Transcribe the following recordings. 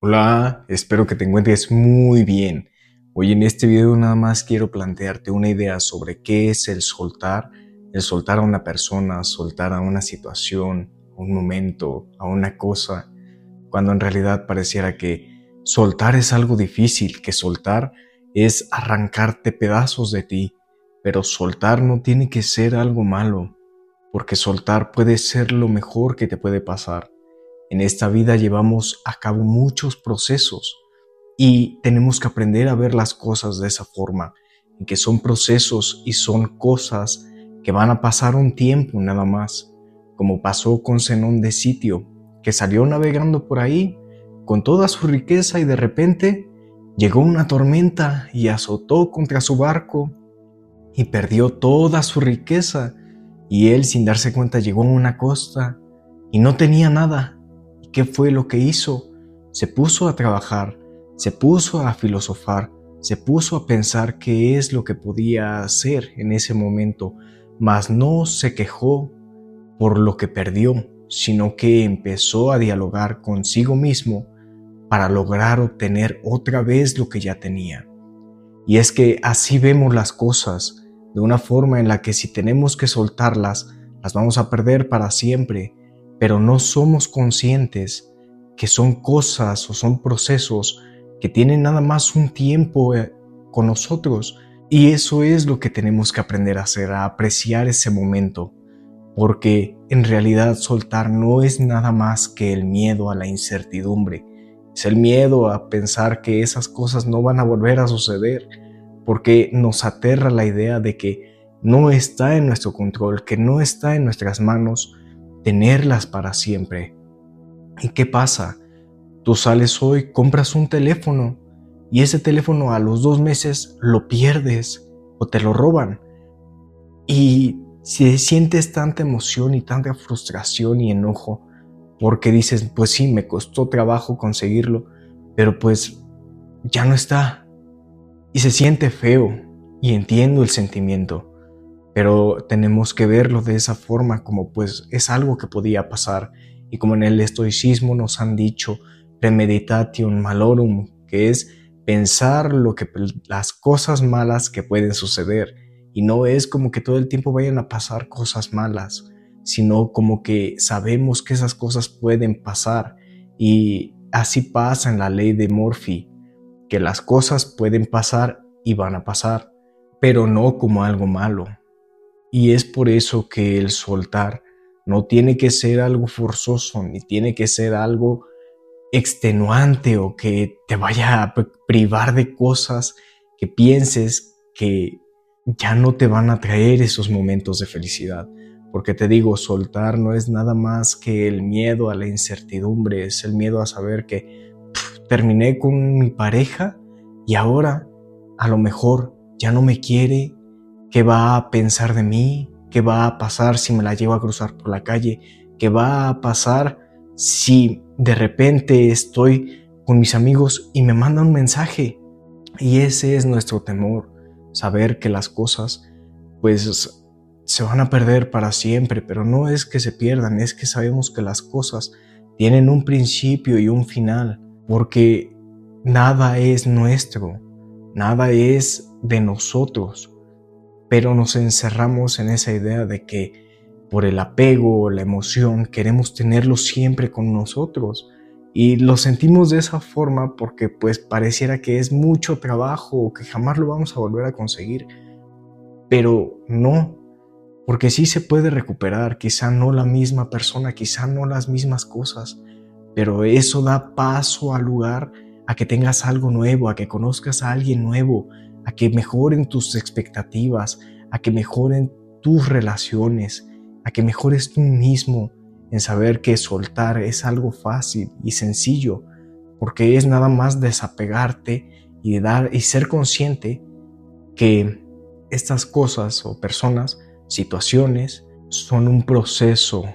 Hola, espero que te encuentres muy bien. Hoy en este video nada más quiero plantearte una idea sobre qué es el soltar, el soltar a una persona, soltar a una situación, a un momento, a una cosa, cuando en realidad pareciera que soltar es algo difícil, que soltar es arrancarte pedazos de ti, pero soltar no tiene que ser algo malo, porque soltar puede ser lo mejor que te puede pasar. En esta vida llevamos a cabo muchos procesos y tenemos que aprender a ver las cosas de esa forma, que son procesos y son cosas que van a pasar un tiempo nada más, como pasó con Zenón de Sitio, que salió navegando por ahí con toda su riqueza y de repente llegó una tormenta y azotó contra su barco y perdió toda su riqueza. Y él sin darse cuenta llegó a una costa y no tenía nada ¿Qué fue lo que hizo? Se puso a trabajar, se puso a filosofar, se puso a pensar qué es lo que podía hacer en ese momento, mas no se quejó por lo que perdió, sino que empezó a dialogar consigo mismo para lograr obtener otra vez lo que ya tenía. Y es que así vemos las cosas, de una forma en la que si tenemos que soltarlas, las vamos a perder para siempre, pero no somos conscientes que son cosas o son procesos que tienen nada más un tiempo eh, con nosotros. Y eso es lo que tenemos que aprender a hacer, a apreciar ese momento, porque en realidad soltar no es nada más que el miedo a la incertidumbre, es el miedo a pensar que esas cosas no van a volver a suceder, porque nos aterra la idea de que no está en nuestro control, que no está en nuestras manos tenerlas para siempre. ¿Y qué pasa? Tú sales hoy, compras un teléfono y ese teléfono a los dos meses lo pierdes o te lo roban. Y si sientes tanta emoción y tanta frustración y enojo porque dices, pues sí, me costó trabajo conseguirlo, pero pues ya no está. Y se siente feo y entiendo el sentimiento pero tenemos que verlo de esa forma como pues es algo que podía pasar. Y como en el estoicismo nos han dicho premeditation malorum, que es pensar lo que las cosas malas que pueden suceder. Y no es como que todo el tiempo vayan a pasar cosas malas, sino como que sabemos que esas cosas pueden pasar. Y así pasa en la ley de Morphy, que las cosas pueden pasar y van a pasar, pero no como algo malo. Y es por eso que el soltar no tiene que ser algo forzoso, ni tiene que ser algo extenuante o que te vaya a privar de cosas que pienses que ya no te van a traer esos momentos de felicidad. Porque te digo, soltar no es nada más que el miedo a la incertidumbre, es el miedo a saber que terminé con mi pareja y ahora a lo mejor ya no me quiere, ¿Qué va a pensar de mí? ¿Qué va a pasar si me la llevo a cruzar por la calle? ¿Qué va a pasar si de repente estoy con mis amigos y me mandan un mensaje? Y ese es nuestro temor, saber que las cosas pues se van a perder para siempre, pero no es que se pierdan, es que sabemos que las cosas tienen un principio y un final, porque nada es nuestro, nada es de nosotros pero nos encerramos en esa idea de que por el apego o la emoción queremos tenerlo siempre con nosotros. Y lo sentimos de esa forma porque pues pareciera que es mucho trabajo o que jamás lo vamos a volver a conseguir, pero no, porque sí se puede recuperar, quizá no la misma persona, quizá no las mismas cosas, pero eso da paso al lugar a que tengas algo nuevo, a que conozcas a alguien nuevo, a que mejoren tus expectativas, a que mejoren tus relaciones, a que mejores tú mismo en saber que soltar es algo fácil y sencillo, porque es nada más desapegarte y dar y ser consciente que estas cosas o personas, situaciones son un proceso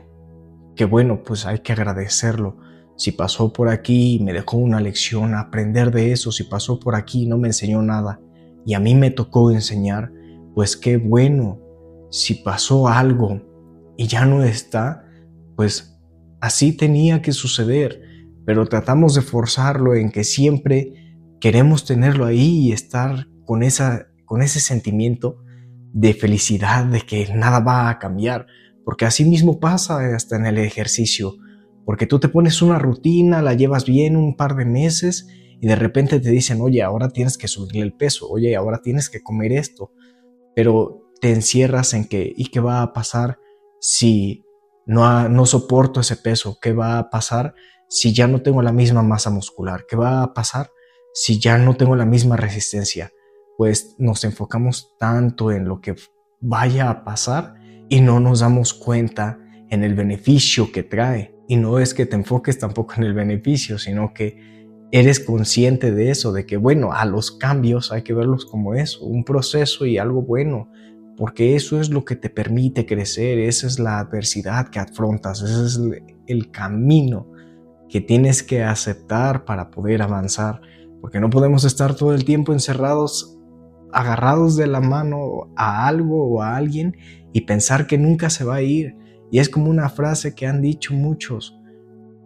que bueno, pues hay que agradecerlo. Si pasó por aquí y me dejó una lección, aprender de eso, si pasó por aquí y no me enseñó nada, y a mí me tocó enseñar, pues qué bueno, si pasó algo y ya no está, pues así tenía que suceder. pero tratamos de forzarlo en que siempre queremos tenerlo ahí y estar con, esa, con ese sentimiento de felicidad, de que nada va a cambiar, porque así mismo pasa hasta en el ejercicio, porque tú te pones una rutina, la llevas bien un par de meses y de repente te dicen, oye, ahora tienes que subirle el peso, oye, ahora tienes que comer esto, pero te encierras en que, ¿y qué va a pasar si no, no soporto ese peso? ¿Qué va a pasar si ya no tengo la misma masa muscular? ¿Qué va a pasar si ya no tengo la misma resistencia? Pues nos enfocamos tanto en lo que vaya a pasar y no nos damos cuenta en el beneficio que trae. Y no es que te enfoques tampoco en el beneficio, sino que eres consciente de eso, de que bueno, a los cambios hay que verlos como eso, un proceso y algo bueno, porque eso es lo que te permite crecer, esa es la adversidad que afrontas, ese es el camino que tienes que aceptar para poder avanzar, porque no podemos estar todo el tiempo encerrados, agarrados de la mano a algo o a alguien y pensar que nunca se va a ir. Y es como una frase que han dicho muchos,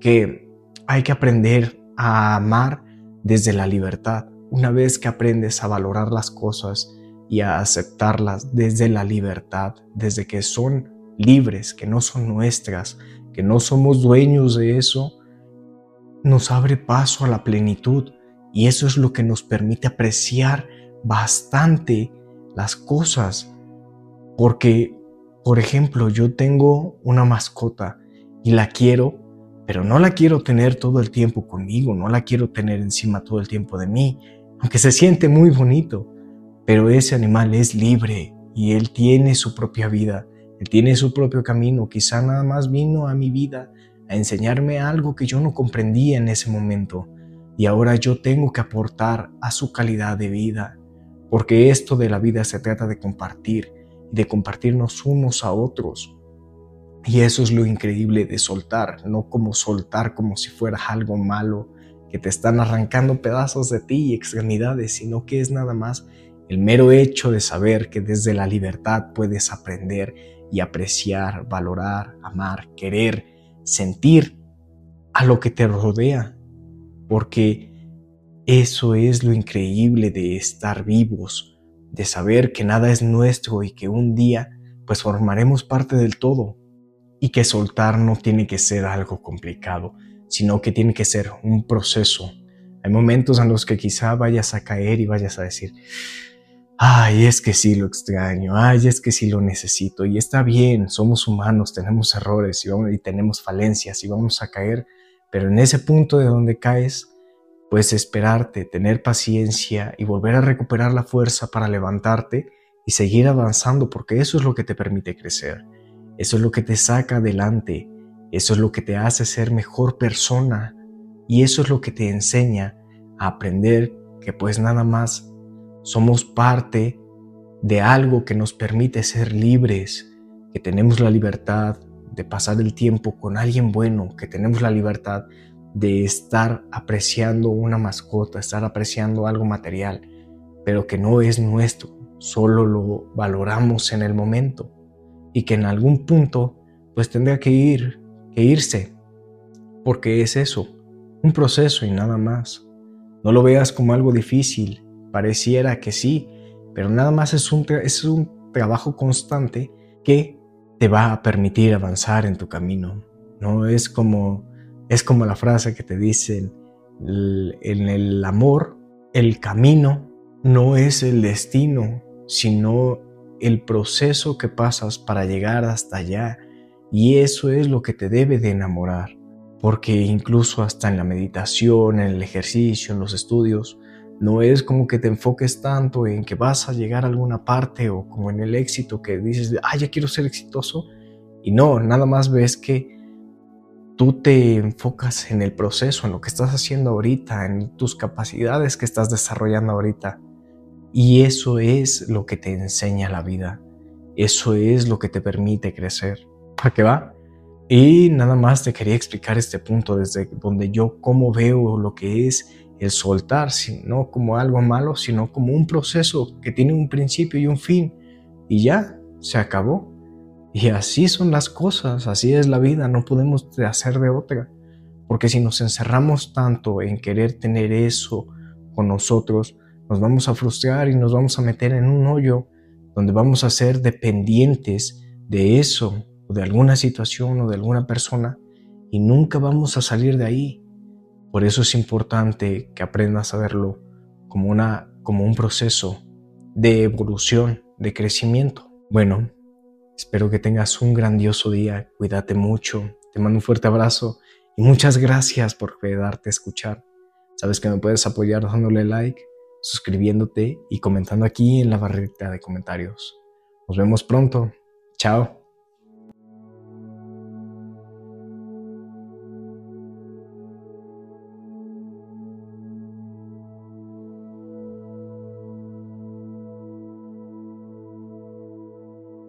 que hay que aprender a amar desde la libertad. Una vez que aprendes a valorar las cosas y a aceptarlas desde la libertad, desde que son libres, que no son nuestras, que no somos dueños de eso, nos abre paso a la plenitud y eso es lo que nos permite apreciar bastante las cosas. Porque, por ejemplo, yo tengo una mascota y la quiero, pero no la quiero tener todo el tiempo conmigo, no la quiero tener encima todo el tiempo de mí, aunque se siente muy bonito, pero ese animal es libre y él tiene su propia vida, él tiene su propio camino, quizá nada más vino a mi vida a enseñarme algo que yo no comprendía en ese momento y ahora yo tengo que aportar a su calidad de vida, porque esto de la vida se trata de compartir, de compartirnos unos a otros. Y eso es lo increíble de soltar, no como soltar como si fuera algo malo, que te están arrancando pedazos de ti y extremidades, sino que es nada más el mero hecho de saber que desde la libertad puedes aprender y apreciar, valorar, amar, querer, sentir a lo que te rodea, porque eso es lo increíble de estar vivos, de saber que nada es nuestro y que un día pues formaremos parte del todo y que soltar no tiene que ser algo complicado, sino que tiene que ser un proceso. Hay momentos en los que quizá vayas a caer y vayas a decir, ay, es que sí lo extraño, ay, es que sí lo necesito, y está bien, somos humanos, tenemos errores y, tenemos falencias y vamos a caer, pero en ese punto de donde caes, puedes esperarte, tener paciencia y volver a recuperar la fuerza para levantarte y seguir avanzando, porque eso es lo que te permite crecer, eso es lo que te saca adelante, eso es lo que te hace ser mejor persona. Y eso es lo que te enseña a aprender que pues nada más somos parte de algo que nos permite ser libres, que tenemos la libertad de pasar el tiempo con alguien bueno, que tenemos la libertad de estar apreciando una mascota, estar apreciando algo material, pero que no es nuestro, solo lo valoramos en el momento y que en algún punto pues tendrá que ir, que irse, porque es eso, un proceso y nada más. No lo veas como algo difícil, Pareciera que sí, pero nada más es un, es un trabajo constante que te va a permitir avanzar en tu camino. No es como, es como la frase que te dicen, en el amor, el camino no es el destino, sino el proceso que pasas para llegar hasta allá. Y eso es lo que te debe de enamorar, porque incluso hasta en la meditación, en el ejercicio, en los estudios, no es como que te enfoques tanto en que vas a llegar a alguna parte o como en el éxito que dices, ah, ya quiero ser exitoso. Y no, nada más ves que tú te enfocas en el proceso, en lo que estás haciendo ahorita, en tus capacidades que estás desarrollando ahorita. Y eso es lo que te enseña la vida. Eso es lo que te permite crecer. ¿Para qué va? Y nada más te quería explicar este punto desde donde yo cómo veo lo que es el soltar, no como algo malo, sino como un proceso que tiene un principio y un fin. Y ya, se acabó. Y así son las cosas, así es la vida, no podemos hacer de otra. Porque si nos encerramos tanto en querer tener eso con nosotros, nos vamos a frustrar y nos vamos a meter en un hoyo donde vamos a ser dependientes de eso o de alguna situación o de alguna persona y nunca vamos a salir de ahí. Por eso es importante que aprendas a verlo como, una, como un proceso de evolución, de crecimiento. Bueno, espero que tengas un grandioso día, cuídate mucho, te mando un fuerte abrazo y muchas gracias por quedarte a escuchar. Sabes que me puedes apoyar dándole like, suscribiéndote y comentando aquí en la barrita de comentarios. Nos vemos pronto. Chao.